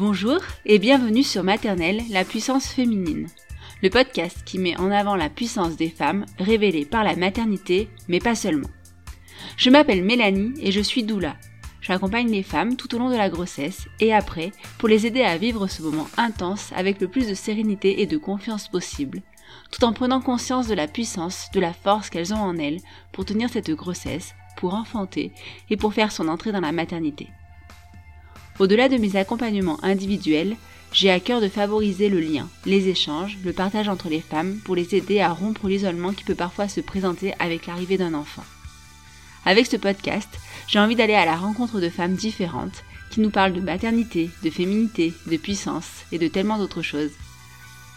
Bonjour et bienvenue sur Maternelle, la puissance féminine, le podcast qui met en avant la puissance des femmes révélée par la maternité, mais pas seulement. Je m'appelle Mélanie et je suis doula. J'accompagne les femmes tout au long de la grossesse et après pour les aider à vivre ce moment intense avec le plus de sérénité et de confiance possible, tout en prenant conscience de la puissance, de la force qu'elles ont en elles pour tenir cette grossesse, pour enfanter et pour faire son entrée dans la maternité. Au-delà de mes accompagnements individuels, j'ai à cœur de favoriser le lien, les échanges, le partage entre les femmes pour les aider à rompre l'isolement qui peut parfois se présenter avec l'arrivée d'un enfant. Avec ce podcast, j'ai envie d'aller à la rencontre de femmes différentes qui nous parlent de maternité, de féminité, de puissance et de tellement d'autres choses.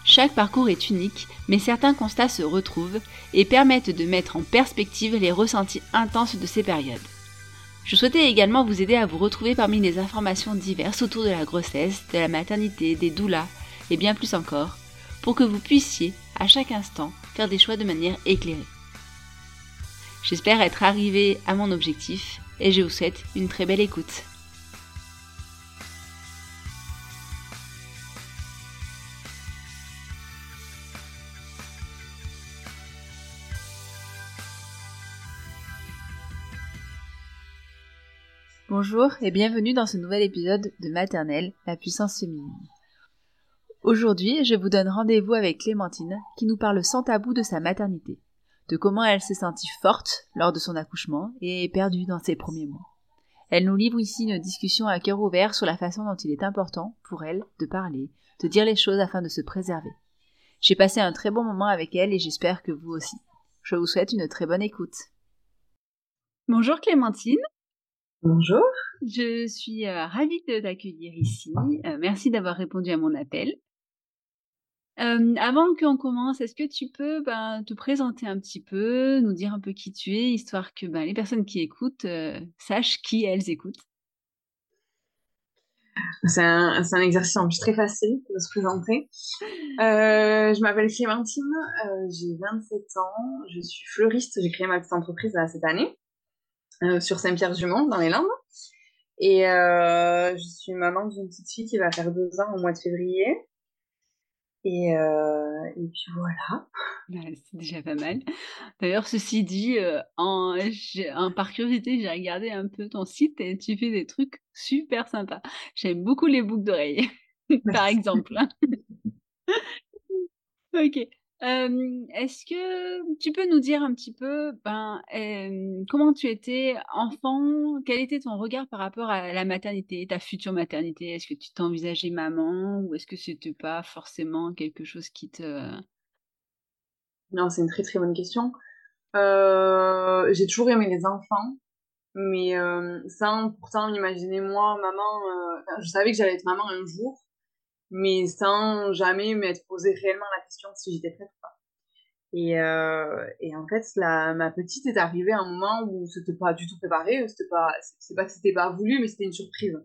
Chaque parcours est unique, mais certains constats se retrouvent et permettent de mettre en perspective les ressentis intenses de ces périodes. Je souhaitais également vous aider à vous retrouver parmi les informations diverses autour de la grossesse, de la maternité, des doulas et bien plus encore, pour que vous puissiez, à chaque instant, faire des choix de manière éclairée. J'espère être arrivé à mon objectif et je vous souhaite une très belle écoute. Bonjour et bienvenue dans ce nouvel épisode de Maternelle, la puissance féminine. Aujourd'hui, je vous donne rendez-vous avec Clémentine qui nous parle sans tabou de sa maternité, de comment elle s'est sentie forte lors de son accouchement et perdue dans ses premiers mois. Elle nous livre ici une discussion à cœur ouvert sur la façon dont il est important pour elle de parler, de dire les choses afin de se préserver. J'ai passé un très bon moment avec elle et j'espère que vous aussi. Je vous souhaite une très bonne écoute. Bonjour Clémentine. Bonjour. Je suis euh, ravie de t'accueillir ici. Euh, merci d'avoir répondu à mon appel. Euh, avant qu'on commence, est-ce que tu peux ben, te présenter un petit peu, nous dire un peu qui tu es, histoire que ben, les personnes qui écoutent sachent qui elles écoutent? C'est un, un, exercice en plus très facile de se présenter. je m'appelle Clémentine, j'ai 27 ans, je suis fleuriste, j'ai créé ma petite entreprise cette année. Euh, sur Saint-Pierre-du-Mont, dans les Landes. Et euh, je suis maman d'une petite fille qui va faire deux ans au mois de février. Et, euh, et puis voilà. Bah, c'est déjà pas mal. D'ailleurs, ceci dit, en, en, par curiosité, j'ai regardé un peu ton site et tu fais des trucs super sympas. J'aime beaucoup les boucles d'oreilles, par exemple. ok. Est-ce que tu peux nous dire un petit peu ben, comment tu étais enfant? Quel était ton regard par rapport à la maternité, ta future maternité? Est-ce que tu t'envisageais maman ou est-ce que c'était pas forcément quelque chose qui te... Non, c'est une très très bonne question. Euh, j'ai toujours aimé les enfants, mais sans pourtant imaginer moi, maman... Euh, je savais que j'allais être maman un jour, mais sans jamais m'être posé réellement la question si j'étais prête ou pas. Et, euh, et en fait, ma petite est arrivée à un moment où c'était pas du tout préparé, c'était pas, c'est pas c'était pas voulu, mais c'était une surprise.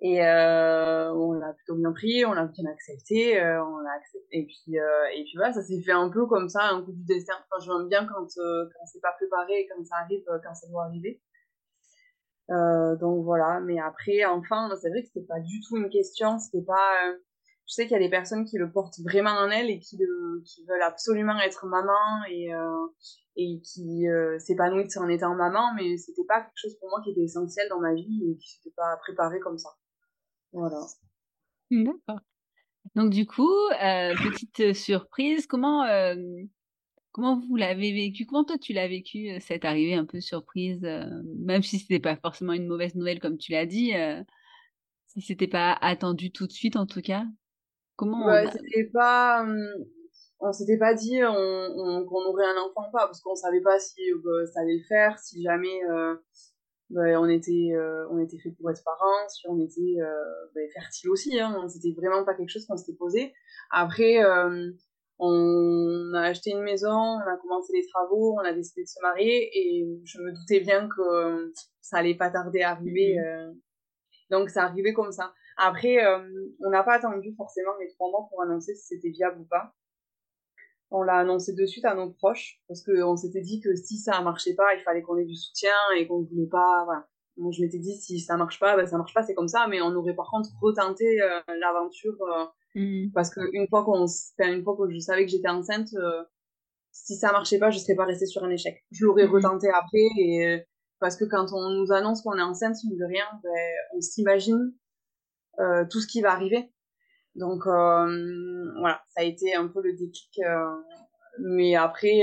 Et euh, on l'a plutôt bien pris, on l'a bien accepté, euh, on l'a accepté. Et puis, et puis voilà, ça s'est fait un peu comme ça, un coup du destin. Enfin, je m'aime bien quand, quand c'est pas préparé, quand ça arrive, quand ça doit arriver. Euh, donc voilà, mais après, enfin, c'est vrai que c'était pas du tout une question, c'était pas. Euh, je sais qu'il y a des personnes qui le portent vraiment en elles et qui, le, qui veulent absolument être maman et, euh, et qui euh, s'épanouissent en étant maman, mais c'était pas quelque chose pour moi qui était essentiel dans ma vie et qui s'était pas préparé comme ça. Voilà. D'accord. Donc du coup, euh, petite surprise, comment euh, comment vous l'avez vécu? Comment toi tu l'as vécu euh, cette arrivée un peu surprise, euh, même si c'était pas forcément une mauvaise nouvelle comme tu l'as dit, euh, si c'était pas attendu tout de suite en tout cas? Comment ouais, c'était pas, on s'était pas dit on, on, qu'on aurait un enfant ou pas, parce qu'on savait pas si euh, ça allait le faire, si jamais bah, on était on était fait pour être parents, si on était bah, fertile aussi. Hein, c'était vraiment pas quelque chose qu'on s'était posé. Après, on a acheté une maison, on a commencé les travaux, on a décidé de se marier, et je me doutais bien que ça allait pas tarder à arriver. Mmh. donc ça arrivait comme ça. Après, euh, on n'a pas attendu forcément les trois mois pour annoncer si c'était viable ou pas. On l'a annoncé de suite à nos proches parce qu'on s'était dit que si ça marchait pas, il fallait qu'on ait du soutien et qu'on ne voulait pas. Voilà. Moi, je m'étais dit si ça marche pas, ben ça marche pas, c'est comme ça. Mais on aurait par contre retenté euh, l'aventure euh, mmh. parce que une fois qu'on, une fois que je savais que j'étais enceinte, si ça marchait pas, je serais pas restée sur un échec. Je l'aurais mmh. retenté après et parce que quand on nous annonce qu'on est enceinte, mine de rien, ben, on s'imagine euh, tout ce qui va arriver. Donc euh, voilà, ça a été un peu le déclic. Euh, mais après,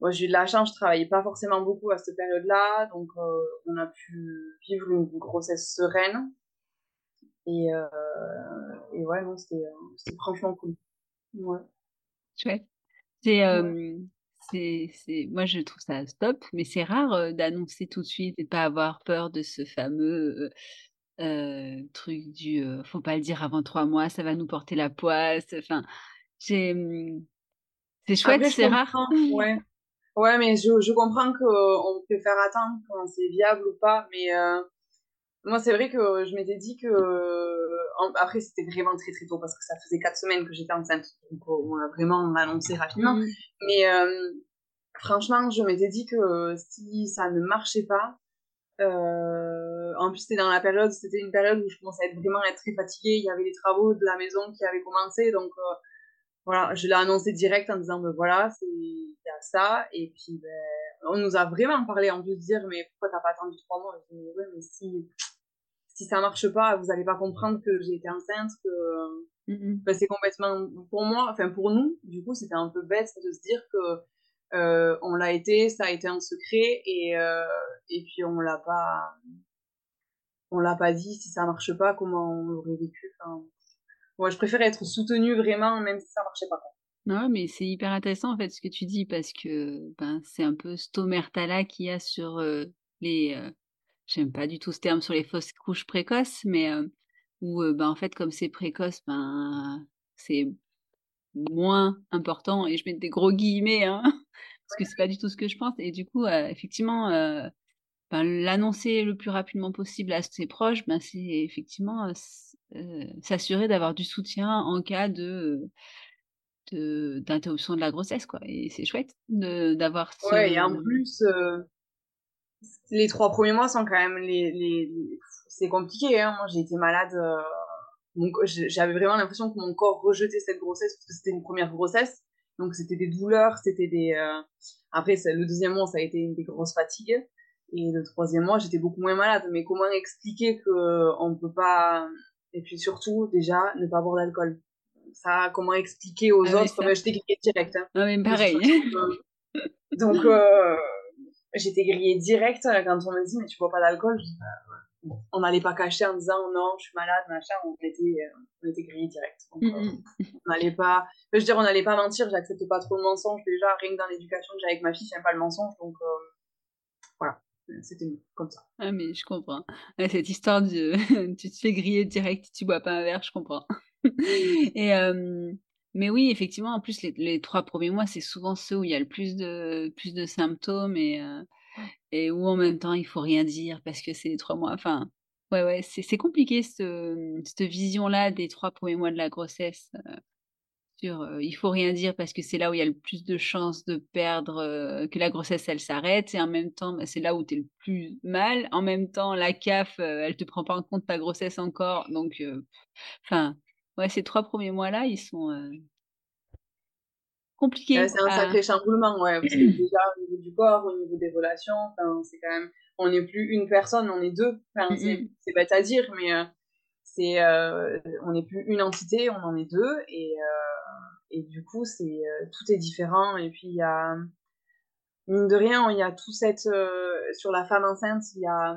moi j'ai eu de la chance, je travaillais pas forcément beaucoup à cette période-là, donc on a pu vivre une grossesse sereine. Et, et ouais, non, c'était franchement cool. Ouais. Chouette. C'est, euh, c'est, c'est, moi je trouve ça stop, mais c'est rare d'annoncer tout de suite et de pas avoir peur de ce fameux euh, truc du euh, faut pas le dire avant trois mois, ça va nous porter la poisse. Enfin, c'est chouette, c'est rare. Ouais. Ouais, mais je, je comprends qu'on préfère attendre quand c'est viable ou pas. Mais euh, moi, c'est vrai que je m'étais dit que. après, c'était vraiment très très tôt parce que ça faisait quatre semaines que j'étais enceinte. Donc, on l'a vraiment annoncé rapidement. Mmh. Mais franchement, je m'étais dit que si ça ne marchait pas, euh, en plus, c'était dans la période, c'était une période où je commençais à être vraiment être très fatiguée. Il y avait les travaux de la maison qui avaient commencé, donc euh, voilà, je l'ai annoncé direct en disant ben voilà, c'est il y a ça. Et puis ben, on nous a vraiment parlé en plus de dire mais pourquoi t'as pas attendu trois mois? Je dis mais ouais, mais si si ça marche pas, vous allez pas comprendre que j'ai été enceinte, que ben, c'est complètement pour moi, enfin pour nous, du coup, c'était un peu bête de se dire que euh, on l'a été, ça a été un secret et euh, et puis on l'a pas on l'a pas dit si ça marche pas comment on l'aurait vécu. Enfin, moi je préfère être soutenue vraiment même si ça marchait pas. Non mais c'est hyper intéressant en fait ce que tu dis parce que ben c'est un peu cet omerta qu'il y a sur euh, les euh, j'aime pas du tout ce terme sur les fausses couches précoces mais euh, où ben en fait comme c'est précoce ben c'est moins important et je mets des gros guillemets hein, parce que c'est pas du tout ce que je pense et du coup euh, effectivement euh, ben, l'annoncer le plus rapidement possible à ses proches ben c'est effectivement euh, s'assurer d'avoir du soutien en cas de d'interruption de, la grossesse quoi et c'est chouette d'avoir ce... ouais et en plus les trois premiers mois sont quand même les, les... c'est compliqué hein. moi j'ai été malade j'avais vraiment l'impression que mon corps rejetait cette grossesse parce que c'était une première grossesse. Donc c'était des douleurs, c'était des. Euh... Après, le deuxième mois, ça a été des grosses fatigues. Et le troisième mois, j'étais beaucoup moins malade. Mais comment expliquer que on peut pas. Et puis surtout, déjà, ne pas boire d'alcool. Ça, comment expliquer aux ah autres? J'étais grillée direct. Hein. Ah, mais pareil. Donc, euh, j'étais grillée direct quand on m'a dit, mais tu bois pas d'alcool? Je dis, bah, on n'allait pas cacher en disant non, je suis malade, machin, on était, euh, on était grillé direct. Donc, mm, mm. Euh, on n'allait pas, je veux dire, on n'allait pas mentir, j'accepte pas trop le mensonge déjà, rien que dans l'éducation que j'ai avec ma fille, j'aime pas le mensonge, donc euh, c'était comme ça. Ah, mais je comprends. Cette histoire de tu te fais griller direct, tu bois pas un verre, je comprends. Et, mais oui, effectivement, en plus, les, les trois premiers mois, c'est souvent ceux où il y a le plus de, plus de symptômes et et où en même temps il faut rien dire parce que c'est les trois mois. Enfin, ouais, ouais, c'est compliqué ce, cette vision-là des trois premiers mois de la grossesse. Euh, sur, euh, il faut rien dire parce que c'est là où il y a le plus de chances de perdre, euh, que la grossesse elle s'arrête. Et en même temps, bah, c'est là où tu es le plus mal. En même temps, la CAF, elle te prend pas en compte ta grossesse encore. Donc, enfin, ouais, ces trois premiers mois-là, ils sont compliqués. c'est un sacré chamboulement, ouais, parce que déjà au niveau du corps, au niveau des relations, c'est quand même, on n'est plus une personne, on est deux. Enfin, c'est bête à dire, mais c'est, on n'est plus une entité, on en est deux, et et du coup, c'est tout est différent. Et puis il y a mine de rien, il y a tout cette euh, sur la femme enceinte, il y a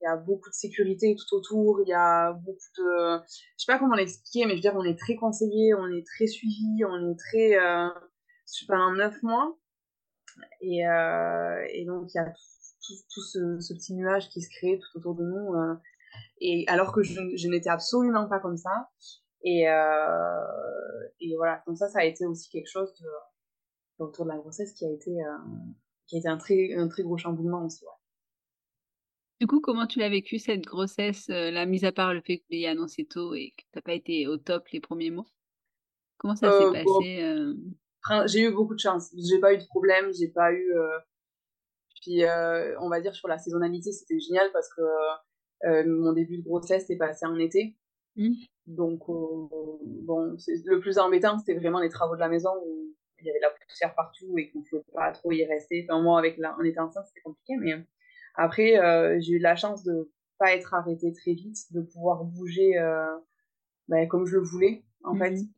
il y a beaucoup de sécurité tout autour, il y a beaucoup de je sais pas comment l'expliquer, mais je veux dire on est très conseillé, on est très suivi, on est très euh, pendant neuf mois et euh, et donc il y a tout, ce, ce, petit nuage qui se crée tout autour de nous euh, et alors que je, je n'étais absolument pas comme ça et euh, et voilà donc ça ça a été aussi quelque chose de autour de la grossesse qui a été qui a été un très, un très gros chamboulement aussi. Ouais. Du coup, comment tu l'as vécu cette grossesse, euh, la mise à part le fait que tu l'aies annoncé tôt et que tu n'as pas été au top les premiers mois? Comment ça s'est euh, passé euh? J'ai eu beaucoup de chance. J'ai pas eu de problème, j'ai pas eu. Puis, on va dire sur la saisonnalité, c'était génial parce que mon début de grossesse est passé en été. Mmh. Donc, bon, le plus embêtant, c'était vraiment les travaux de la maison où il y avait de la poussière partout et qu'on ne pouvait pas trop y rester. Enfin, moi, avec la, en étant enceinte, c'était compliqué, mais après, euh, j'ai eu la chance de pas être arrêtée très vite, de pouvoir bouger euh, ben, comme je le voulais, en fait. Mhm.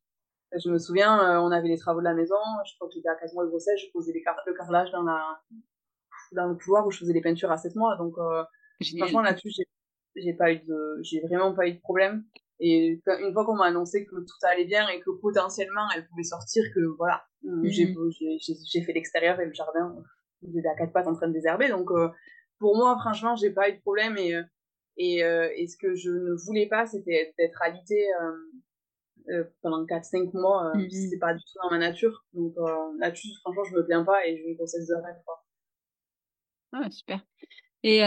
Je me souviens, euh, on avait les travaux de la maison, je crois que j'étais à 15 mois de grossesse, je posais le carrelage dans, la, dans le couloir où je faisais les peintures à 7 mois. Donc, franchement, là-dessus, j'ai pas eu de, j'ai vraiment pas eu de problème. Et une fois qu'on m'a annoncé que tout allait bien et que potentiellement elle pouvait sortir, que voilà, euh, mhm. j'ai fait l'extérieur et le jardin, j'étais à quatre pattes en train de désherber. Donc euh, pour moi, franchement, j'ai pas eu de problème et, euh, et, ce que je ne voulais pas, c'était d'être alitée pendant 4-5 mois. Mm C'est pas du tout dans ma nature. Donc là-dessus, franchement, je me plains pas et j'ai une grossesse de rêve. Quoi. Ah, super. Et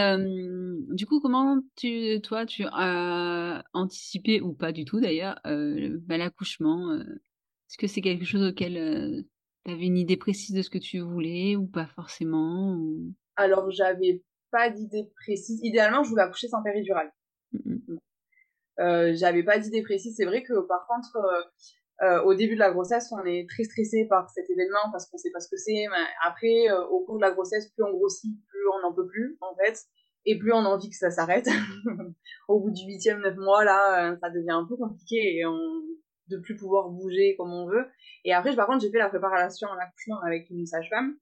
du coup, comment tu, toi, tu as anticipé, ou pas du tout d'ailleurs, euh, bah, l'accouchement Est-ce que c'est quelque chose auquel tu avais une idée précise de ce que tu voulais, ou pas forcément ou... Alors, j'avais pas d'idée précise. Idéalement, je voulais accoucher sans péridurale. Mmh euh, j'avais pas d'idée précise. C'est vrai que par contre, euh, au début de la grossesse, on est très stressé par cet événement parce qu'on sait pas ce que c'est. Mais après, euh, au cours de la grossesse, plus on grossit, plus on n'en peut plus, en fait. Et plus on a envie que ça s'arrête. au bout du huitième, neuf mois, là, euh, ça devient un peu compliqué et on de plus pouvoir bouger comme on veut. Et après, par contre, j'ai fait la préparation à l'accouchement avec une sage-femme.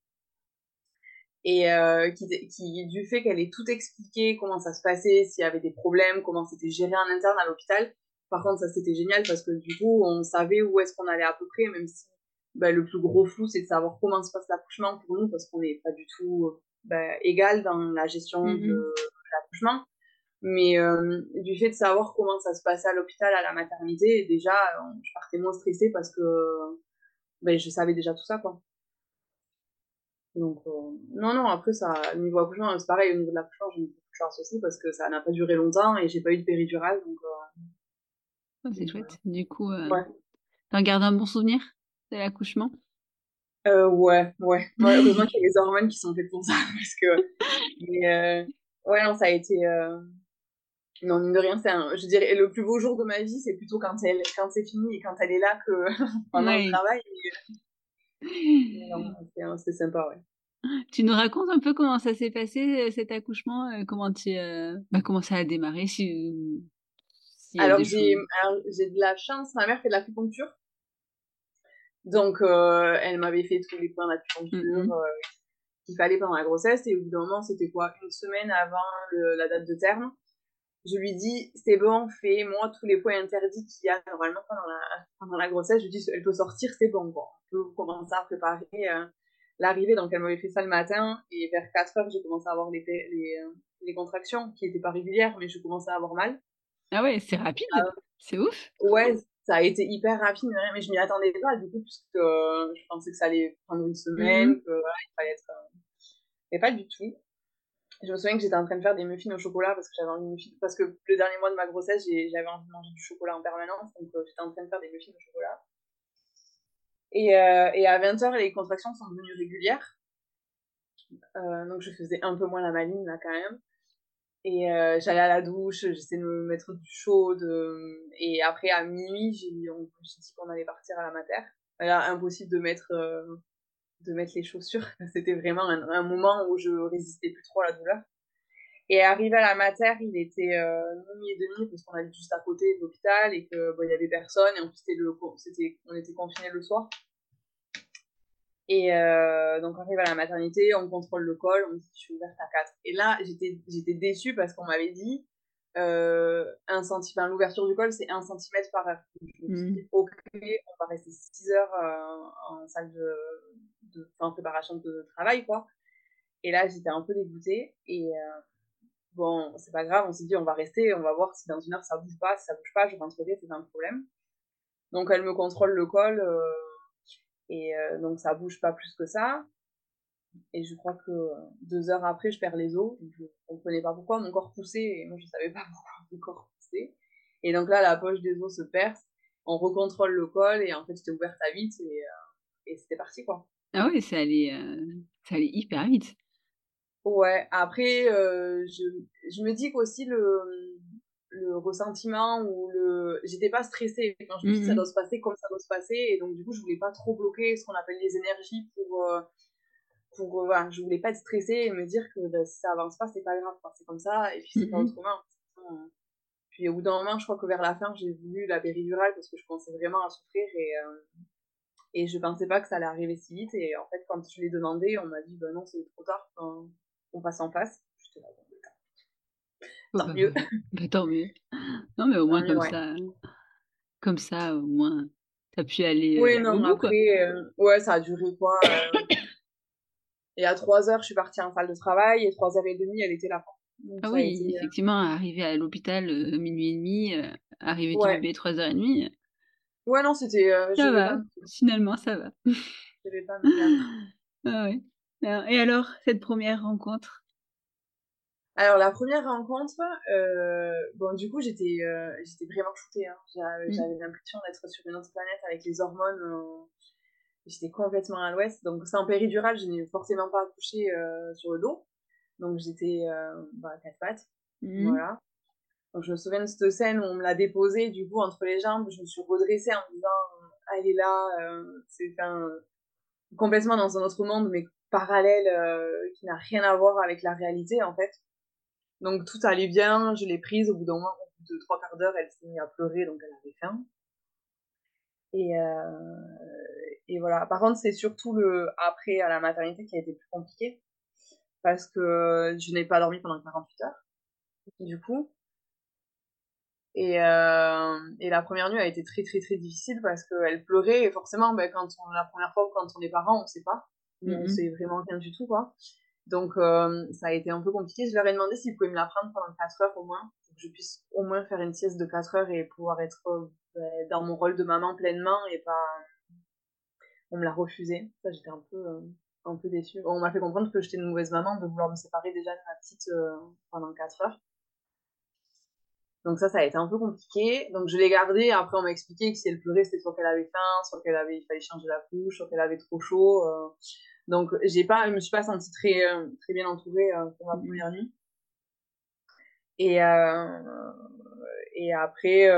Et euh, qui, qui, du fait qu'elle ait tout expliqué, comment ça se passait, s'il y avait des problèmes, comment c'était géré en interne à l'hôpital, par contre, ça c'était génial parce que du coup, on savait où est-ce qu'on allait à peu près, même si bah, le plus gros flou, c'est de savoir comment se passe l'accouchement pour nous parce qu'on n'est pas du tout bah, égal dans la gestion de, mm-hmm. l'accouchement. Mais euh, du fait de savoir comment ça se passait à l'hôpital, à la maternité, déjà, je partais moins stressée parce que bah, je savais déjà tout ça, quoi. Donc, euh, non, non, après, ça, niveau accouchement, c'est pareil, au niveau de l'accouchement, j'ai eu beaucoup de chance aussi parce que ça n'a pas duré longtemps et j'ai pas eu de péridurale, donc euh, Oh, c'est chouette. Du coup, euh, t'en gardes un bon souvenir de l'accouchement? Euh, Ouais, ouais. ouais heureusement qu'il y a les hormones qui sont faites pour ça. Parce que. Mais, euh, ouais, non, ça a été. Euh... Non, mine de rien, c'est un... je dirais le plus beau jour de ma vie, c'est plutôt quand, elle... quand c'est fini et quand elle est là que pendant le travail. C'est sympa, ouais. Tu nous racontes un peu comment ça s'est passé cet accouchement, comment tu, bah, comment ça a démarré, si alors, j'ai, j'ai de la chance, ma mère fait de l'acupuncture. Donc, euh, elle m'avait fait tous les points d'acupuncture mm-hmm. euh, qu'il fallait pendant la grossesse. Et au bout d'un moment, c'était quoi Une semaine avant la date de terme. Je lui dis, c'est bon, fais-moi tous les points interdits qu'il y a normalement pendant la, pendant la grossesse. Je lui dis, elle peut sortir, c'est bon. bon. On peut commencer à préparer euh, l'arrivée. Donc, elle m'avait fait ça le matin. Et vers 4 heures, j'ai commencé à avoir les, les, les contractions qui n'étaient pas régulières, mais je commençais à avoir mal. Ah ouais, c'est rapide, ah. c'est ouf. Ouais, ça a été hyper rapide, mais je m'y attendais pas du coup, puisque euh, je pensais que ça allait prendre une semaine, mmh que voilà, il fallait être. Euh... Mais pas du tout. Je me souviens que j'étais en train de faire des muffins au chocolat parce que j'avais envie de muffins, parce que le dernier mois de ma grossesse, j'avais envie de manger du chocolat en permanence, donc euh, j'étais en train de faire des muffins au chocolat. Et, euh, et à 20h, les contractions sont devenues régulières. Euh, donc je faisais un peu moins la maline là quand même. Et euh, j'allais à la douche, j'essayais de me mettre du chaud. Et après, à minuit, j'ai dit qu'on allait partir à la mater. Là, impossible de mettre, euh, de mettre les chaussures. C'était vraiment un, moment où je résistais plus trop à la douleur. Et arrivé à la mater, il était euh, minuit et demi parce qu'on allait juste à côté de l'hôpital et que bon, il y avait personne. Et en plus, le, c'était, on était confinés le soir. Et euh, donc, on arrive à la maternité, on contrôle le col, on me dit je suis ouverte à 4. Et là, j'étais, déçue parce qu'on m'avait dit euh, un centimètre, l'ouverture du col, c'est 1 cm par heure. Je me suis dit, mm. ok, on va rester 6 heures euh, en salle de, de en préparation de travail, quoi. Et là, j'étais un peu dégoûtée. Et bon, c'est pas grave, on s'est dit, on va rester, on va voir si dans une heure ça bouge pas. Si ça bouge pas, je rentrerai, c'est un problème. Donc, elle me contrôle le col. Euh, et euh, donc ça bouge pas plus que ça. Et je crois que deux heures après, je perds les os. Je comprenais pas pourquoi mon corps poussait et moi je savais pas pourquoi mon corps poussait. Et donc là, la poche des os se perce. On recontrôle le col et en fait, j'étais ouverte à vite et, euh, et c'était parti quoi. Ah oui, ça allait, euh, ça allait hyper vite. Ouais, après, je, je me dis qu'aussi le, le ressentiment ou le j'étais pas stressée. Quand je me dis ça mmh doit se passer comme ça doit se passer. Et donc du coup je voulais pas trop bloquer ce qu'on appelle les énergies pour euh, pour euh, voilà je voulais pas être stressée et me dire que bah, si ça avance pas c'est pas grave c'est comme ça et puis c'est pas mmh autrement. Puis au bout d'un moment je crois que vers la fin j'ai voulu la péridurale parce que je pensais vraiment à souffrir et euh, et je pensais pas que ça allait arriver si vite. Et en fait quand je l'ai demandé on m'a dit bah non c'est trop tard on passe en face Tant mieux. Bah, tant mieux. Non, mais au moins comme ça, comme ça, au moins, t'as pu aller Oui, non, après, euh, ouais, ça a duré quoi euh, Et à 3 heures, je suis partie en salle de travail, et 3 heures et demie, elle était là. ah oui, euh, effectivement, arriver à l'hôpital minuit et demi, arriver du bébé 3h30. Ouais, non, c'était. ça va, finalement, ça va. Pas ah ouais. Et alors, cette première rencontre? Alors la première rencontre, euh, bon du coup j'étais euh, j'étais vraiment shootée. Hein. Mm. J'avais l'impression d'être sur une autre planète avec les hormones. Euh, j'étais complètement à l'ouest. Donc c'est en péridurale, je n'ai forcément pas accouché sur le dos. Donc j'étais bah, à quatre pattes. Mm. Voilà. Donc je me souviens de cette scène où on me l'a déposée du coup entre les jambes. Je me suis redressée en me disant elle est là. c'est un complètement dans un autre monde mais parallèle qui n'a rien à voir avec la réalité en fait. Donc tout allait bien, je l'ai prise, au bout d'un moment, au bout de trois quarts d'heure, elle s'est mise à pleurer, donc elle avait faim. Et, euh, et voilà. Par contre, c'est surtout le après à la maternité qui a été plus compliqué, parce que je n'ai pas dormi pendant 48 heures, du coup. Et, euh, et la première nuit a été très très très difficile parce qu'elle pleurait et forcément, ben, quand on, la première fois quand on est parent, on sait pas. On mm-hmm. sait vraiment rien du tout, quoi. Donc, euh, ça a été un peu compliqué. Je leur ai demandé s'ils pouvaient me la prendre pendant 4 heures au moins, pour que je puisse au moins faire une sieste de 4 heures et pouvoir être euh, ben, dans mon rôle de maman pleinement et pas. On me l'a refusé. Ça, j'étais un peu, euh, un peu déçue. On m'a fait comprendre que j'étais une mauvaise maman de vouloir me séparer déjà de ma petite pendant 4 heures. Donc ça, ça a été un peu compliqué. Donc je l'ai gardée. Après, on m'a expliqué que si elle pleurait, c'était soit qu'elle avait faim, soit qu'elle avait, il fallait changer la couche, soit qu'elle avait trop chaud. Donc, j'ai pas, je me suis pas sentie très, euh, très bien entourée euh, pour ma première nuit. Et, euh, et après,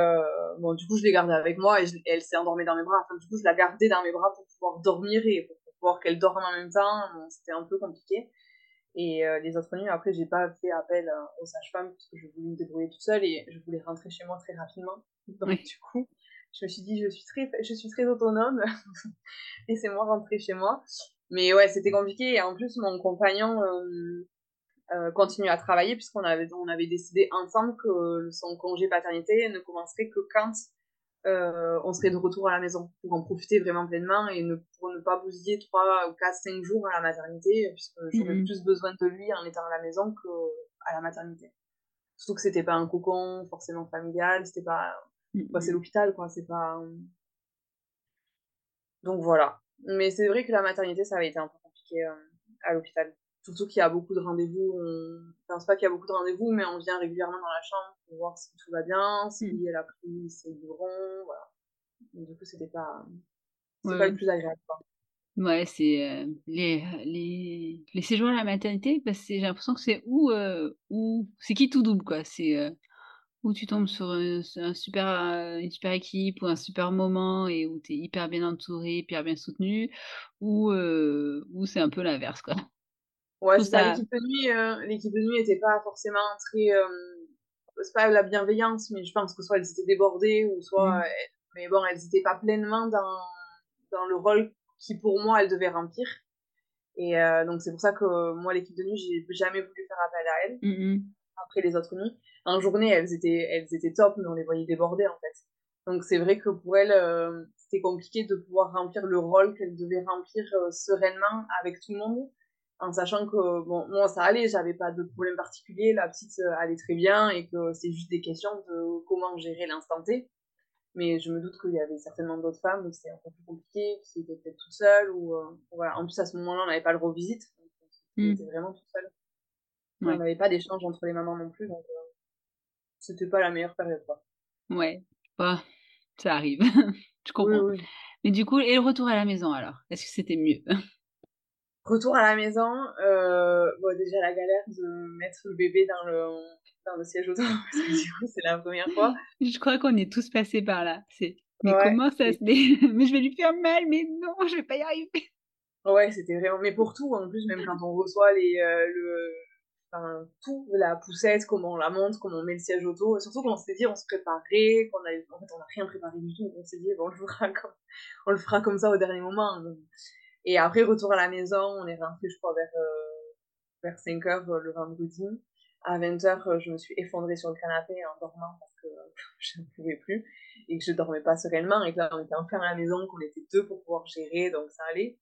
bon, du coup, je l'ai gardée avec moi et, elle s'est endormie dans mes bras. Enfin, du coup, je la gardais dans mes bras pour pouvoir dormir et pour pouvoir qu'elle dorme en même temps. C'était un peu compliqué. Et les autres nuits, après, j'ai pas fait appel aux sages-femmes parce que je voulais me débrouiller toute seule et je voulais rentrer chez moi très rapidement. Donc, du coup, je me suis dit, je suis très, je suis très autonome. Laissez-moi rentrer chez moi. Mais ouais, c'était compliqué. Et en plus, mon compagnon euh, euh, continue à travailler puisqu'on avait, on avait décidé ensemble que son congé paternité ne commencerait que quand euh, on serait de retour à la maison pour en profiter vraiment pleinement et ne, pour ne pas bousiller 3 ou 4, 5 jours à la maternité puisque j'aurais mhm. plus besoin de lui en étant à la maison qu'à la maternité. Surtout que c'était pas un cocon forcément familial, c'était pas. Bah, c'est l'hôpital quoi, c'est pas. Donc voilà. Mais c'est vrai que la maternité, ça avait été un peu compliqué euh, à l'hôpital. Surtout qu'il y a beaucoup de rendez-vous. On... pense pas qu'il y a beaucoup de rendez-vous, mais on vient régulièrement dans la chambre pour voir si tout va bien, si elle a pris ses biberons, voilà. du coup, c'était pas, c'est pas le plus agréable. Quoi. Ouais, c'est les, les, les séjours à la maternité, parce que j'ai l'impression que c'est où, où c'est qui tout double, quoi? C'est où tu tombes sur un, un super, une super équipe ou un super moment et où tu es hyper bien entouré, hyper bien soutenu, ou, ou c'est un peu l'inverse, quoi. Ouais, c'est ça. L'équipe de nuit, l'équipe de nuit était pas forcément très, c'est pas la bienveillance, mais je pense que soit elles étaient débordées ou soit, mmh. mais bon, elles étaient pas pleinement dans, dans le rôle qui pour moi elles devaient remplir. Et donc c'est pour ça que moi l'équipe de nuit, j'ai jamais voulu faire appel à elles. Mmh après les autres nuits. En journée, elles étaient, elles étaient top, mais on les voyait déborder en fait. Donc c'est vrai que pour elles, c'était compliqué de pouvoir remplir le rôle qu'elles devaient remplir sereinement avec tout le monde en sachant que bon moi ça allait j'avais pas de problème particulier la petite euh, allait très bien et que c'est juste des questions de comment gérer l'instant T mais je me doute qu'il y avait certainement d'autres femmes où c'était un peu plus compliqué qui étaient peut-être toutes seules ou euh, voilà en plus à ce moment-là on n'avait pas le revisite donc on mmh. était vraiment tout seul on n'avait pas d'échange entre les mamans non plus donc euh, c'était pas la meilleure période quoi. Ouais. Bah ça arrive. Je comprends. Mais du coup et le retour à la maison alors? Est-ce que c'était mieux? Retour à la maison, euh, bon, déjà la galère de mettre le bébé dans le, dans le siège auto, parce que du coup, c'est la première fois. Je crois qu'on est tous passés par là. C'est, mais comment ça se Mais je vais lui faire mal, mais non, je vais pas y arriver. Ouais, c'était vraiment, mais pour tout, en plus, même quand on reçoit les, euh, le, enfin, tout, la poussette, comment on la monte, comment on met le siège auto, surtout qu'on s'était dit, on se préparait, qu'on a, en fait, on n'a rien préparé du tout, on s'est dit, bon, on le fera comme, ça au dernier moment. Et après, retour à la maison, on est rentré, je crois, vers, euh, vers 5 heures euh, le vendredi. À 20 heures, euh, je me suis effondrée sur le canapé en dormant parce que je ne pouvais plus et que je dormais pas sereinement et que là, on était enfin à la maison, qu'on était deux pour pouvoir gérer, donc ça allait.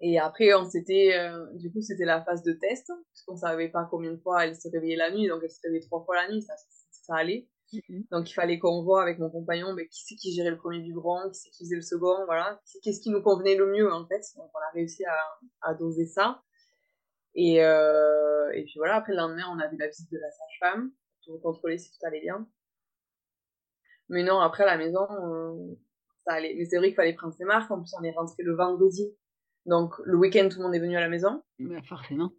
Et après, on s'était, du coup, c'était la phase de test, parce qu'on savait pas combien de fois elle se réveillait la nuit, donc elle se réveillait trois fois la nuit, ça, ça allait. Mhm. Donc il fallait qu'on voit avec mon compagnon mais qui c'est qui gérait le premier biberon, qui c'est qui faisait le second, voilà. Qu'est-ce qui nous convenait le mieux en fait. Donc on a réussi à, à doser ça. Et, euh, et puis voilà, après le lendemain on a vu la visite de la sage-femme pour contrôler si tout allait bien. Mais non, après à la maison, euh, ça allait. Mais c'est vrai qu'il fallait prendre ses marques. En plus on est rentré le vendredi donc le week-end, tout le monde est venu à la maison. Bah, forcément.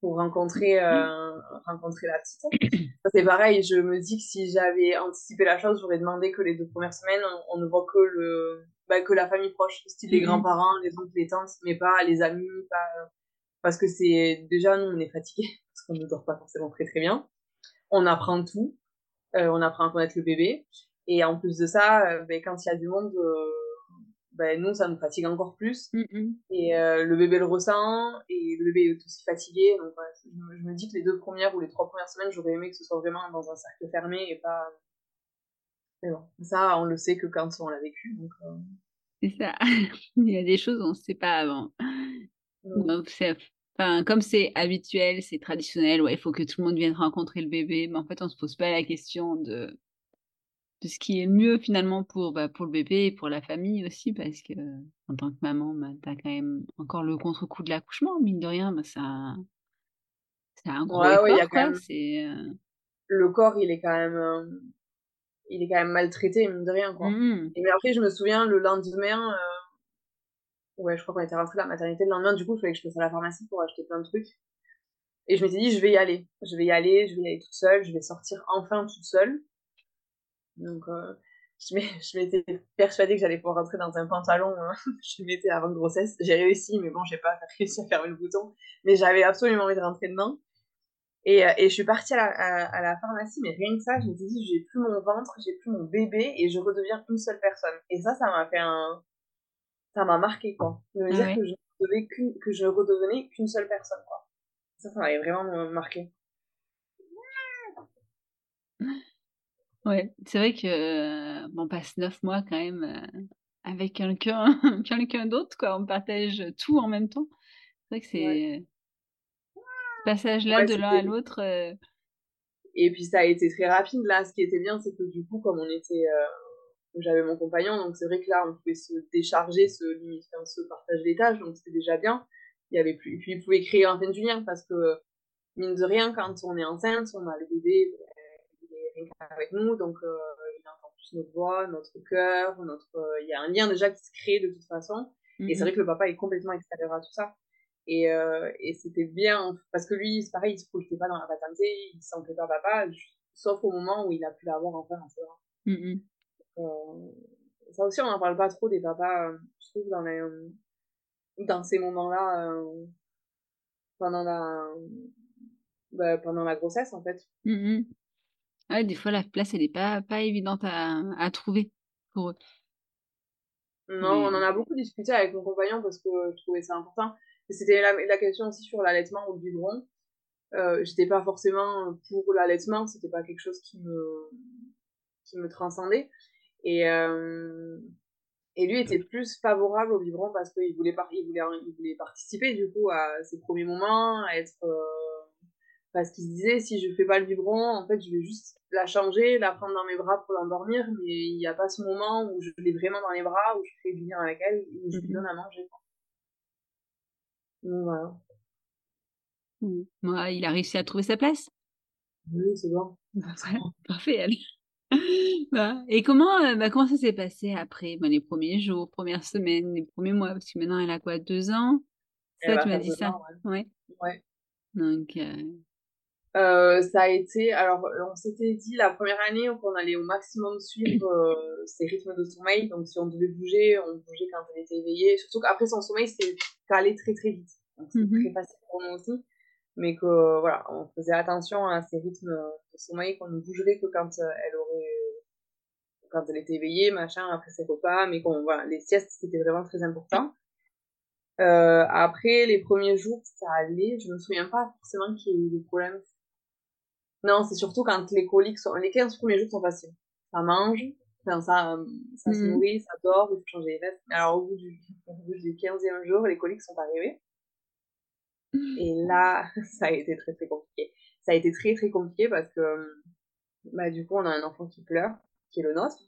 Pour rencontrer, euh, rencontrer la petite. C'est pareil, je me dis que si j'avais anticipé la chose, j'aurais demandé que les deux premières semaines, on, ne voit que le, bah, que la famille proche, style les mhm. grands-parents, les oncles, les tantes, mais pas les amis, pas... parce que c'est déjà nous on est fatigués parce qu'on ne dort pas forcément très très bien. On apprend tout, euh, on apprend à connaître le bébé et en plus de ça, euh, ben, quand il y a du monde euh, ben, nous, ça nous fatigue encore plus. Mm, mm. Et euh, le bébé le ressent, et le bébé est aussi fatigué. Donc, je, me, dis que les deux premières ou les trois premières semaines, j'aurais aimé que ce soit vraiment dans un cercle fermé et pas. Mais bon, ça, on le sait que quand on l'a vécu. Donc, euh. C'est ça. Il y a des choses, on ne sait pas avant. Donc. Enfin, comme c'est habituel, c'est traditionnel, ouais, il faut que tout le monde vienne rencontrer le bébé, mais en fait, on se pose pas la question de de ce qui est mieux finalement pour, bah, pour le bébé et pour la famille aussi, parce que en tant que maman, bah, tu as quand même encore le contre-coup de l'accouchement, mine de rien, bah, ça, c'est un gros effort, c'est, euh Le corps, il est quand même, euh, il est quand même maltraité, mine de rien, quoi. Mmh. Et mais après, je me souviens, le lendemain, euh... ouais, je crois qu'on était rentré à la maternité le lendemain, du coup, il fallait que je passe à la pharmacie pour acheter plein de trucs. Et je m'étais dit, je vais y aller. Je vais y aller, je vais y aller toute seule, je vais sortir enfin toute seule. Donc, euh, je m'étais persuadée que j'allais pouvoir rentrer dans un pantalon. Hein. je mettais avant de grossesse. J'ai réussi, mais bon, j'ai pas réussi à fermer le bouton. Mais j'avais absolument envie de rentrer dedans. Et, euh, et je suis partie à la, à, la, pharmacie, mais rien que ça, je me suis dit, j'ai plus mon ventre, j'ai plus mon bébé, et je redeviens une seule personne. Et ça, ça m'a fait un... Ça m'a marqué, quoi. De me ah dire que, je que je redevenais qu'une seule personne, quoi. Ça, ça m'avait vraiment marqué. Ouais, c'est vrai que on passe neuf mois quand même euh, avec quelqu'un quelqu'un d'autre, quoi. On partage tout en même temps. C'est vrai que c'est ce passage-là de l'un à l'autre. Euh Et puis ça a été très rapide là. Ce qui était bien, c'est que du coup, comme on était, euh, j'avais mon compagnon, donc c'est vrai que là, on pouvait se décharger, se limiter, se partager les tâches, donc c'était déjà bien. Il y avait plus, et puis il pouvait créer un du lien parce que mine de rien, quand on est enceinte, on a le bébé, avec nous, donc euh, il entend plus notre voix, notre cœur, notre, euh, il y a un lien déjà qui se crée de toute façon. Et c'est vrai que le papa est complètement extérieur à tout ça. Et, euh, et c'était bien, parce que lui, c'est pareil, il se projetait pas dans la paternité, il sentait pas papa, sauf au moment où il a pu l'avoir enfin ses bras. Euh, ça aussi, on n'en parle pas trop des papas, je trouve, dans, les, dans ces moments-là, pendant la, bah, pendant la grossesse, en fait. Ouais, des fois, la place, elle est pas, pas évidente à, à trouver pour eux. Non, on en a beaucoup discuté avec mon compagnon parce que je trouvais ça important. C'était la, la, question aussi sur l'allaitement ou le biberon. Euh, j'étais pas forcément pour l'allaitement, c'était pas quelque chose qui me, qui me transcendait. Et, euh, et lui était plus favorable au biberon parce qu'il voulait, il voulait, il voulait participer du coup à ses premiers moments, à être. Euh, parce qu'il se disait si je fais pas le biberon, en fait, je vais juste la changer, la prendre dans mes bras pour l'endormir, mais il n'y a pas ce moment où je l'ai vraiment dans les bras, où je fais du bien avec elle, où je lui donne à manger. Donc voilà. Moi, il a réussi à trouver sa place Oui, c'est bon. Parfait, allez. Bah, et comment, euh, bah, comment ça s'est passé après bah, les premiers jours, premières semaines, les premiers mois? Parce que maintenant, elle a quoi Deux ans? Ça, tu m'as dit ça ouais. ouais. Donc. Euh... Euh, ça a été, alors on s'était dit la première année qu'on allait au maximum suivre euh, ses rythmes de sommeil. Donc si on devait bouger, on bougeait quand elle était éveillée. Surtout qu'après son sommeil, c'était calé très très vite. Donc c'était mm-hmm. très facile pour nous aussi mais que voilà, on faisait attention à ces rythmes de sommeil, qu'on ne bougerait que quand euh, elle aurait, quand elle était éveillée, machin, après ses repas, mais qu'on voilà, les siestes c'était vraiment très important. Euh, après les premiers jours, ça allait. Je me souviens pas forcément qu'il y ait eu des problèmes. Non, c'est surtout quand les coliques sont, les 15 premiers jours sont faciles. Ça mange, enfin, ça, ça se mmh. nourrit, ça dort, il faut changer les vestes. Alors, au bout du, au bout du 15e jour, les coliques sont arrivées. Et là, ça a été très très compliqué. Ça a été très très compliqué parce que bah, du coup, on a un enfant qui pleure, qui est le nôtre.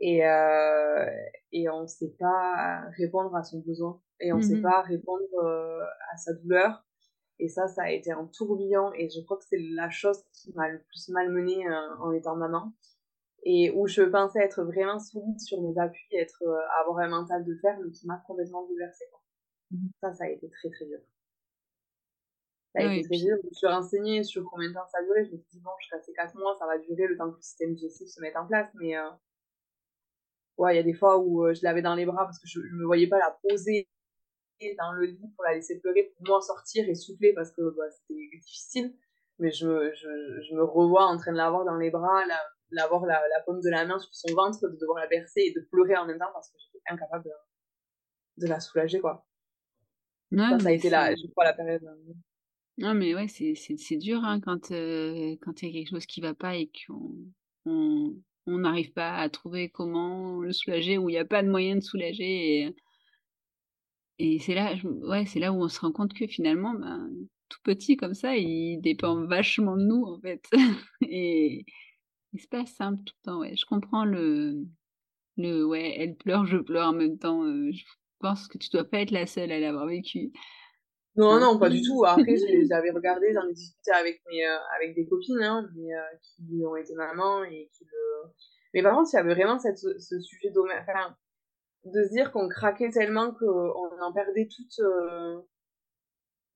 Et, euh, et on ne sait pas répondre à son besoin. Et on ne sait mhm. pas répondre euh, à sa douleur. Et ça, ça a été un tourbillon. Et je crois que c'est la chose qui m'a le plus malmenée euh, en étant maman. Et où je pensais être vraiment solide sur mes appuis, être, euh, avoir un mental de fer, mais qui m'a complètement bouleversée. Mhm. Ça, ça a été très très dur. Ça a été très dur. Je me suis renseignée sur combien de temps ça a duré. Je me suis dit, bon, jusqu'à ces 4 mois, ça va durer le temps que le système digestif se mette en place. Mais euh... ouais, il y a des fois où je l'avais dans les bras parce que je ne me voyais pas la poser dans le lit pour la laisser pleurer, pour moi sortir et souffler parce que bah, c'était difficile. Mais je, je, je me revois en train de l'avoir dans les bras, l'avoir la, la, paume de la main sur son ventre, de devoir la bercer et de pleurer en même temps parce que j'étais incapable de, de, la soulager, quoi. Ouais, ça, a été la, je crois, la période. Euh, non, mais ouais, c'est, c'est, c'est dur hein, quand euh, quand il y a quelque chose qui va pas et qu'on on, on n'arrive pas à trouver comment le soulager ou il n'y a pas de moyen de soulager. Et, et c'est là, ouais, c'est là où on se rend compte que finalement, ben, tout petit comme ça, il dépend vachement de nous en fait. et, il c'est pas simple tout le temps. Ouais, je comprends le le ouais, elle pleure, je pleure en même temps. Euh, je pense que tu dois pas être la seule à l'avoir vécu. Non, hein? non, pas du tout. Après, j'avais regardé, j'en ai discuté avec mes, euh, avec des copines, hein, mais, euh, qui ont été mamans et qui le. Mais par contre, il y avait vraiment cette, ce sujet enfin, de se dire qu'on craquait tellement qu'on en perdait toute, euh,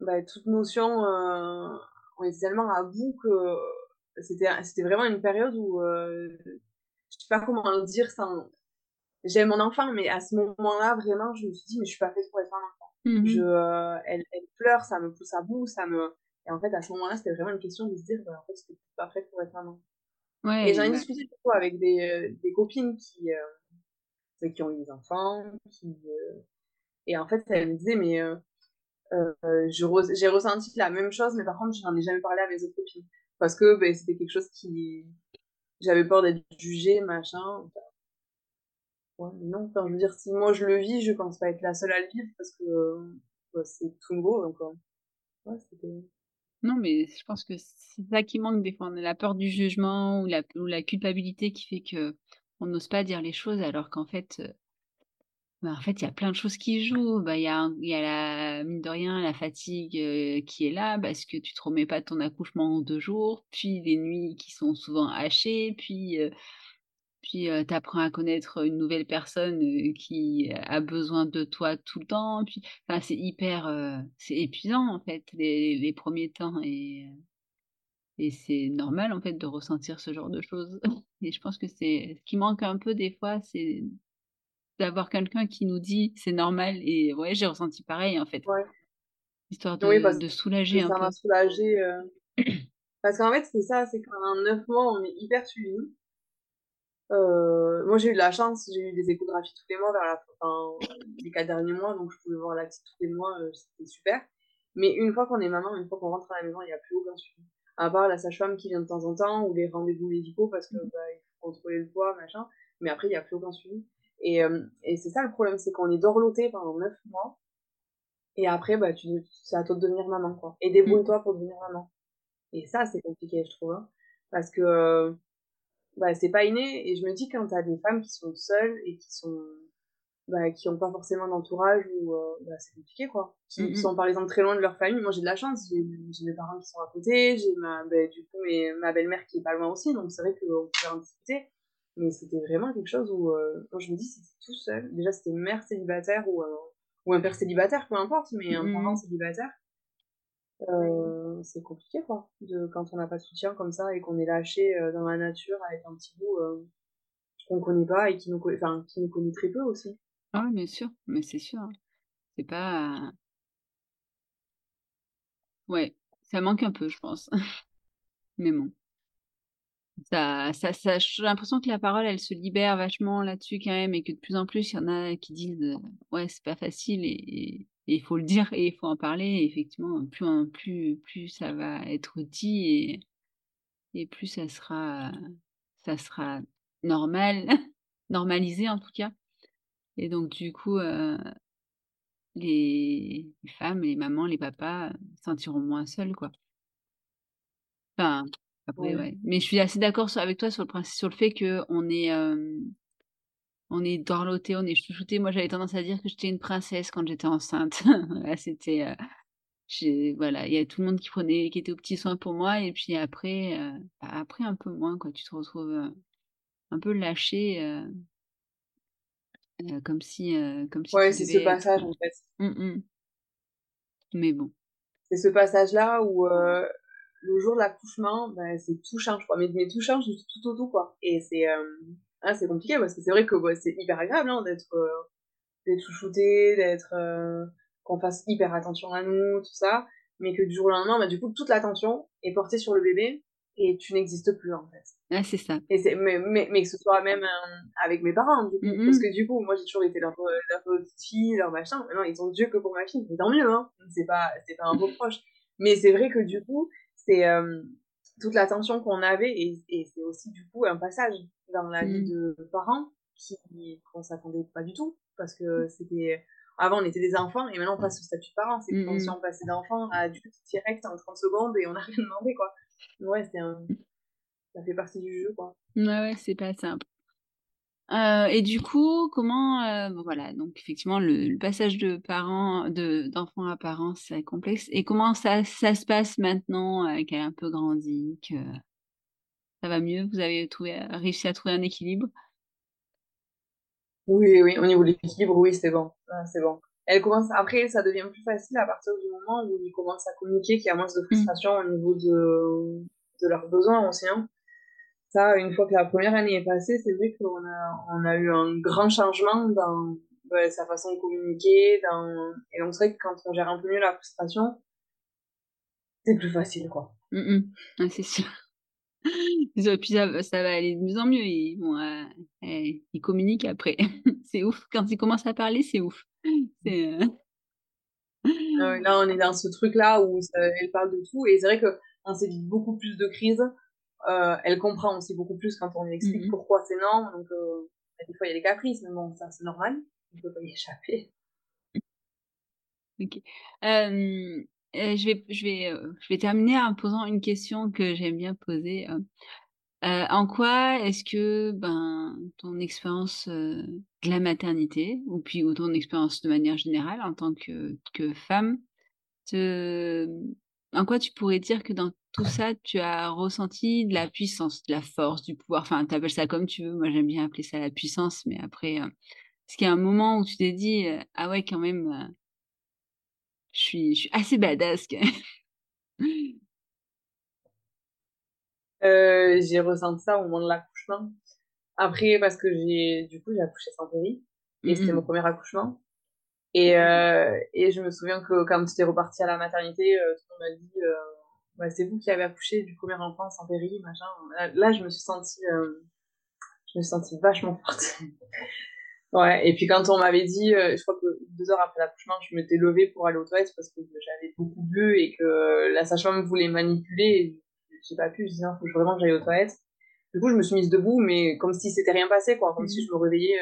bah, toute notion. on était tellement à bout que c'était, c'était vraiment une période où je sais pas comment le dire sans. J'aime mon enfant, mais à ce moment-là, vraiment, je me suis dit, mais je suis pas faite pour être un enfant. Mmh je, euh, elle, elle, pleure, ça me pousse à bout, ça me. Et en fait, à ce moment-là, c'était vraiment une question de se dire, bah, en fait, j'étais pas prête pour être maman. Ouais, et j'en ai ouais. discuté beaucoup avec des, euh, des copines qui, euh, qui ont eu des enfants, qui, euh, et en fait, elles me disaient, mais euh, j'ai ressenti la même chose, mais par contre, je n'en ai jamais parlé à mes autres copines. Parce que ben, c'était quelque chose qui. J'avais peur d'être jugée, machin non, enfin, je veux dire, si moi je le vis, je pense pas être la seule à le vivre parce que euh, c'est tout nouveau. Donc, ouais, non, mais je pense que c'est ça qui manque des fois. On a la peur du jugement ou la culpabilité qui fait que on n'ose pas dire les choses alors qu'en fait, euh, bah, en fait, il y a plein de choses qui jouent. Bah, il y a, y a la, mine de rien, la fatigue euh, qui est là parce que tu te remets pas ton accouchement en deux jours, puis les nuits qui sont souvent hachées, puis Puis euh, tu apprends à connaître une nouvelle personne euh, qui a besoin de toi tout le temps. Puis, c'est hyper, euh, c'est épuisant en fait les, les premiers temps et et c'est normal en fait de ressentir ce genre de choses. Et je pense que c'est ce qui manque un peu des fois, c'est d'avoir quelqu'un qui nous dit c'est normal et ouais j'ai ressenti pareil en fait. Ouais. Histoire de, Oui, parce de soulager un ça peu. m'a euh. Parce qu'en fait, c'est ça, c'est qu'en neuf mois, on est hyper suivi. Euh, moi, j'ai eu de la chance, j'ai eu des échographies tous les mois vers la enfin, les quatre derniers mois, donc je pouvais voir la petite tous les mois, euh, c'était super. Mais une fois qu'on est maman, une fois qu'on rentre à la maison, il n'y a plus aucun suivi. À part la sage-femme qui vient de temps en temps, ou les rendez-vous médicaux parce que bah, il faut contrôler le poids, machin. Mais après, il n'y a plus aucun suivi. Et, euh, et c'est ça le problème, c'est qu'on est dorloté pendant neuf mois. Et après, bah, tu, c'est à toi de devenir maman, quoi. Et débrouille-toi pour devenir maman. Et ça, c'est compliqué, je trouve. hein. Parce que euh, bah, c'est pas inné. Et je me dis, quand t'as des femmes qui sont seules et qui sont bah, qui ont pas forcément d'entourage ou euh, bah, c'est compliqué quoi. Qui, sont par exemple très loin de leur famille. Moi j'ai de la chance. J'ai mes parents qui sont à côté. J'ai ma bah, du coup mes, ma belle-mère qui est pas loin aussi. Donc c'est vrai qu'on pouvait en discuter. Mais c'était vraiment quelque chose où euh, moi je me dis c'était tout seul. Déjà c'était une mère célibataire ou un, ou un père célibataire peu importe mais un parent célibataire. Euh, c'est compliqué quoi de quand on n'a pas de soutien comme ça et qu'on est lâché euh, dans la nature avec un petit bout euh, qu'on connaît pas et qui nous enfin qui nous connaît très peu aussi Ah oui, bien sûr, mais c'est sûr. hein. C'est pas. Ouais, ça manque un peu, je pense. Mais bon. Ça, ça, j'ai l'impression que la parole, elle se libère vachement là-dessus quand même, et que de plus en plus, il y en a qui disent, euh, ouais, c'est pas facile, et il faut le dire, et il faut en parler, et effectivement, plus, en- plus, plus ça va être dit, et, et plus ça sera, ça sera normal, normalisé en tout cas. Et donc, du coup, euh, les, les femmes, les mamans, les papas euh, se sentiront moins seuls, quoi. Enfin, après, ouais ouais. Mais je suis assez d'accord sur- avec toi sur le principe, sur le fait que on est, euh, on est dorloté, on est chouchouté. Moi, j'avais tendance à dire que j'étais une princesse quand j'étais enceinte. C'était, euh, voilà, il y a tout le monde qui prenait, qui était aux petits soins pour moi, et puis après, euh, bah, après un peu moins, quoi. Tu te retrouves un peu lâché, euh, comme si, euh, comme si Ouais, c'est ce devais passage en fait. Hum. Mais bon. C'est ce passage-là où euh, le jour de l'accouchement, ben, c'est tout change quoi. Mais, mais tout change du tout au tout quoi. Et c'est ah, c'est compliqué parce que c'est vrai que bah, c'est hyper agréable hein, d'être d'être chouchouté, d'être qu'on fasse hyper attention à nous, tout ça. Mais que du jour au lendemain, bah, du coup, toute l'attention est portée sur le bébé et tu n'existes plus en fait. Ah, c'est ça. Et c'est mais, mais, mais que ce soit même euh, avec mes parents du coup. Parce que du coup moi j'ai toujours été leur, leur petite fille leur machin. Maintenant ils ont Dieu que pour ma fille. Mais tant mieux hein. C'est pas c'est pas un reproche mais c'est vrai que du coup c'est euh, toute l'attention qu'on avait et, et c'est aussi du coup un passage dans la vie Hum. de parents qui qu'on s'attendait pas du tout. Parce que c'était avant on était des enfants et maintenant on passe au statut de parents c'est comme si on passait d'enfant à adulte direct en 30 secondes et on n'a rien demandé quoi ouais c'est un ça fait partie du jeu quoi Ouais, ouais, c'est pas simple. Euh, et du coup, comment, euh, bon, voilà, donc effectivement, le, le passage de parents, de d'enfants à parents, c'est complexe. Et comment ça, ça se passe maintenant, euh, qu'elle a un peu grandi, que ça va mieux? Vous avez trouvé, réussi à trouver un équilibre? Oui, oui, au niveau de l'équilibre, oui, c'est bon. Ah, c'est bon. Elle commence, après, ça devient plus facile à partir du moment où ils commencent à communiquer, qu'il y a moins de Mm. frustration au niveau de, de leurs besoins aussi. hein. Ça, une fois que la première année est passée, c'est vrai qu'on a, on a eu un grand changement dans ouais, sa façon de communiquer. Dans... Et donc, c'est vrai que quand on gère un peu mieux la frustration, c'est plus facile, quoi. Mm, mm. Ouais, c'est sûr. Et puis ça, ça va aller de mieux en mieux. Ils vont, euh, euh, ils communiquent après. C'est ouf. Quand ils commencent à parler, c'est ouf. C'est, euh, là, on est dans ce truc-là où ça- elle parle de tout. Et c'est vrai que on s'évite beaucoup plus de crises. Euh, elle comprend aussi beaucoup plus quand on lui explique Mhm. pourquoi c'est non. Donc, euh, des fois, il y a des caprices, mais bon, ça, c'est normal. On peut pas y échapper. Ok. Je vais, je vais, je vais terminer en posant une question que j'aime bien poser. Euh. En quoi est-ce que ben ton expérience euh, de la maternité ou puis ou ton expérience de manière générale en tant que que femme te en quoi tu pourrais dire que dans tout ça, tu as ressenti de la puissance, de la force, du pouvoir? Enfin, tu appelles ça comme tu veux. Moi, j'aime bien appeler ça la puissance, mais après, euh, est-ce qu'il y a un moment où tu t'es dit, euh, ah ouais, quand même, euh, je suis, je suis assez badass. Euh, j'ai ressenti ça au moment de l'accouchement. Après, parce que j'ai, du coup, j'ai accouché sans péri. Et c'était mon premier accouchement. Et, euh, et je me souviens que quand j'étais repartie à la maternité, euh, tout le monde m'a dit bah, c'est vous qui avez accouché du premier enfant sans péri, machin. Là, je me suis sentie, euh, je me suis sentie vachement forte. ouais. Et puis quand on m'avait dit, euh, je crois que deux heures après l'accouchement, je m'étais levée pour aller aux toilettes parce que j'avais beaucoup bu et que la sage-femme voulait manipuler. J'ai pas pu. Je disais, il faut vraiment que j'aille aux toilettes. Du coup, je me suis mise debout, mais comme si c'était rien passé, quoi. Comme si je me réveillais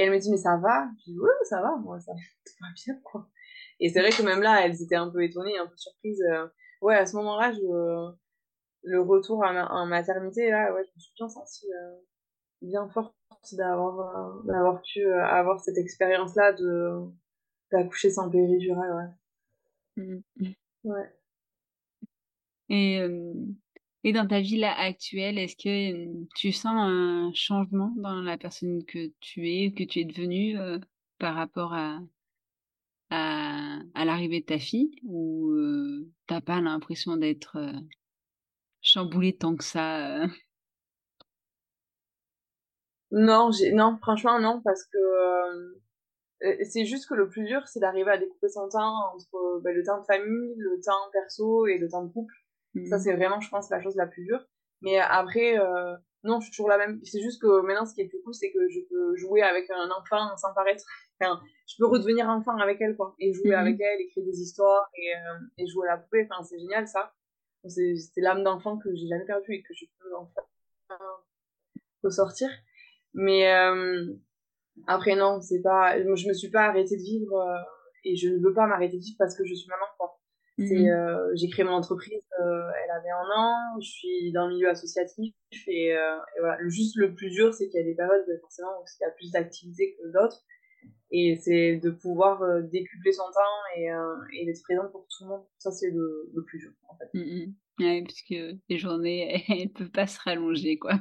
et elle me dit, mais ça va? Je dis, oui, ça va, moi, ça va bien, quoi. Et c'est vrai que même là, elles étaient un peu étonnées, un peu surprises. Euh, ouais, à ce moment-là, je, le retour en maternité, là, ouais, je me suis bien sentie euh, bien forte d'avoir euh, d'avoir pu avoir cette expérience-là de d'accoucher sans péridurale, ouais. Mmh. Ouais. Et dans ta vie là actuelle, est-ce que tu sens un changement dans la personne que tu es, que tu es devenue par rapport à, à, l'arrivée de ta fille? Ou t'as pas l'impression d'être euh, chamboulée tant que ça Non, non, franchement non, parce que c'est juste que le plus dur, c'est d'arriver à découper son temps entre ben, le temps de famille, le temps perso et le temps de couple. Ça, mm. c'est vraiment, je pense, la chose la plus dure. Mais après, euh, non, je suis toujours la même. C'est juste que maintenant, ce qui est plus cool, c'est que je peux jouer avec un enfant sans paraître. Enfin, je peux redevenir enfant avec elle, quoi. Et jouer mm-hmm. avec elle, écrire des histoires et, euh, et jouer à la poupée. Enfin, c'est génial, ça. C'est l'âme d'enfant que j'ai jamais perdue et que je peux enfin ressortir. Mais euh, après, non, c'est pas. Je me suis pas arrêtée de vivre euh, et je ne veux pas m'arrêter de vivre parce que je suis maman, quoi. Mhm. Euh, j'ai créé mon entreprise, euh, elle avait un an, je suis dans le milieu associatif et, euh, et voilà. Juste le plus dur, c'est qu'il y a des périodes forcément où il y a plus d'activités que d'autres et c'est de pouvoir décupler son temps et, et d'être présente pour tout le monde. Ça, c'est le, le, plus dur en fait. Mm Ouais, parce que les journées, elles ne peuvent pas se rallonger quoi.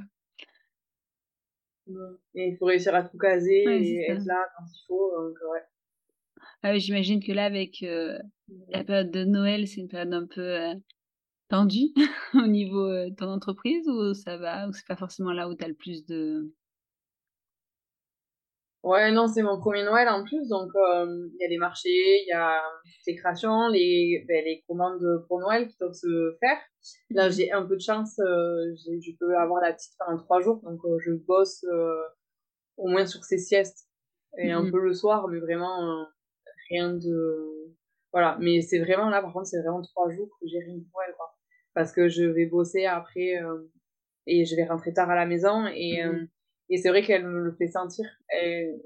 Et il faut réussir à tout caser et être là quand il faut. Donc, ouais. Ah j'imagine que là, avec euh, la période de Noël, c'est une période un peu euh, tendue au niveau euh, de ton entreprise ou ça va Ou c'est pas forcément là où tu as le plus de... Ouais, non, c'est mon premier Noël en plus, donc il y a les marchés, il y a les créations, les, ben, les commandes pour Noël qui doivent se faire. Là, mmh j'ai un peu de chance, je peux avoir la petite pendant trois jours, donc je bosse au moins sur ces siestes. Et un mmh peu le soir, mais vraiment rien de voilà mais c'est vraiment là par contre c'est vraiment trois jours que j'ai rien pour elle quoi parce que je vais bosser après euh, et je vais rentrer tard à la maison et mhm. euh, et c'est vrai qu'elle me le fait sentir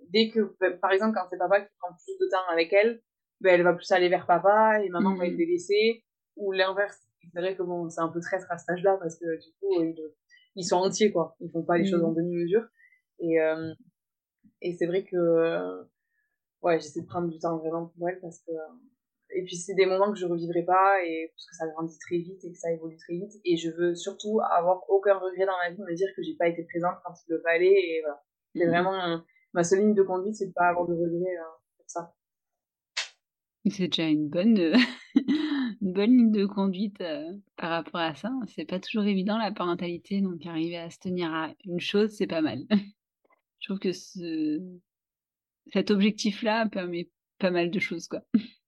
dès que bah, par exemple quand c'est papa qui prend plus de temps avec elle ben elle va plus aller vers papa et maman va être mhm. délaissée ou l'inverse c'est vrai que bon c'est un peu traître à cet âge là parce que du coup ils, ils sont entiers quoi ils font pas les choses mhm. en demi mesure et euh, et c'est vrai que ouais, j'essaie de prendre du temps vraiment pour elle parce que. Et puis, c'est des moments que je revivrai pas et parce que ça grandit très vite et que ça évolue très vite. Et je veux surtout avoir aucun regret dans ma vie, me dire que j'ai pas été présente quand il le fallait. Et voilà. C'est mhm. vraiment. ma seule ligne de conduite, c'est de pas avoir de regrets euh, pour ça. C'est déjà une bonne, une bonne ligne de conduite euh, par rapport à ça. C'est pas toujours évident la parentalité, donc arriver à se tenir à une chose, c'est pas mal. Je trouve que ce, cet objectif-là permet pas mal de choses, quoi.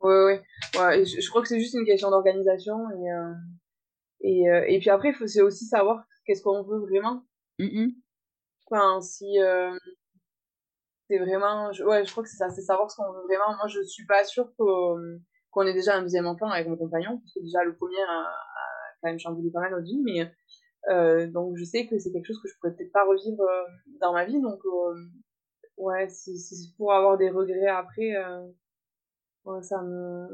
Ouais, ouais. ouais je, crois que c'est juste une question d'organisation et, euh, et, euh, et puis après, faut c'est aussi savoir qu'est-ce qu'on veut vraiment. Mm Enfin, si euh, c'est vraiment, je, ouais, je crois que c'est ça, c'est savoir ce qu'on veut vraiment. Moi, je suis pas sûre qu'on ait déjà un deuxième enfant avec mon compagnon, parce que déjà le premier a, a quand même chamboulé pas mal notre vie, mais euh, donc je sais que c'est quelque chose que je pourrais peut-être pas revivre euh, dans ma vie. Donc euh, ouais, si, si pour avoir des regrets après, ouais, ça me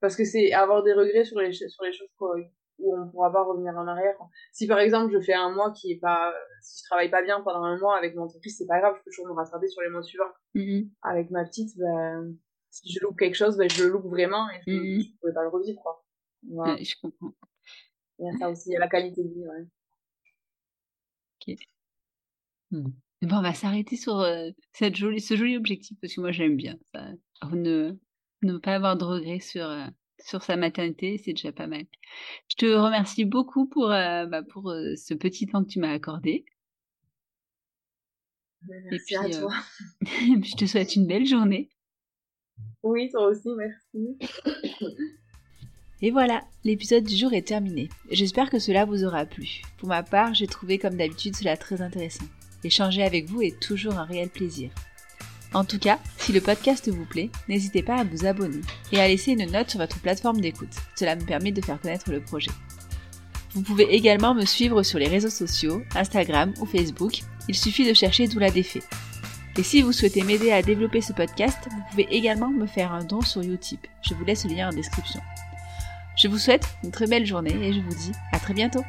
parce que c'est avoir des regrets sur les sur les choses où on pourra pas revenir en arrière. Si par exemple je fais un mois qui est pas, si je travaille pas bien pendant un mois avec mon entreprise, c'est pas grave, je peux toujours me rattraper sur les mois suivants. Mm-hmm. Avec ma petite, ben si je loupe quelque chose, ben, je le loupe vraiment et je ne mmh pourrais pas le revivre. Quoi. je comprends. Il y a ça aussi, il y a la qualité de vie. Ouais. Ok. Mmh. Bon, on va s'arrêter sur euh, cette jolie, ce joli objectif parce que moi j'aime bien ça. Ne, ne pas avoir de regrets sur, euh, sur sa maternité, c'est déjà pas mal. Je te remercie beaucoup pour, euh, bah, pour ce petit temps que tu m'as accordé. Merci à toi. je te souhaite une belle journée. Oui, toi aussi, merci. Et voilà, l'épisode du jour est terminé. J'espère que cela vous aura plu. Pour ma part, j'ai trouvé comme d'habitude cela très intéressant. Échanger avec vous est toujours un réel plaisir. En tout cas, si le podcast vous plaît, n'hésitez pas à vous abonner et à laisser une note sur votre plateforme d'écoute. Cela me permet de faire connaître le projet. Vous pouvez également me suivre sur les réseaux sociaux, Instagram ou Facebook. Il suffit de chercher Doula Défait. Et si vous souhaitez m'aider à développer ce podcast, vous pouvez également me faire un don sur Utip. Je vous laisse le lien en description. Je vous souhaite une très belle journée et je vous dis à très bientôt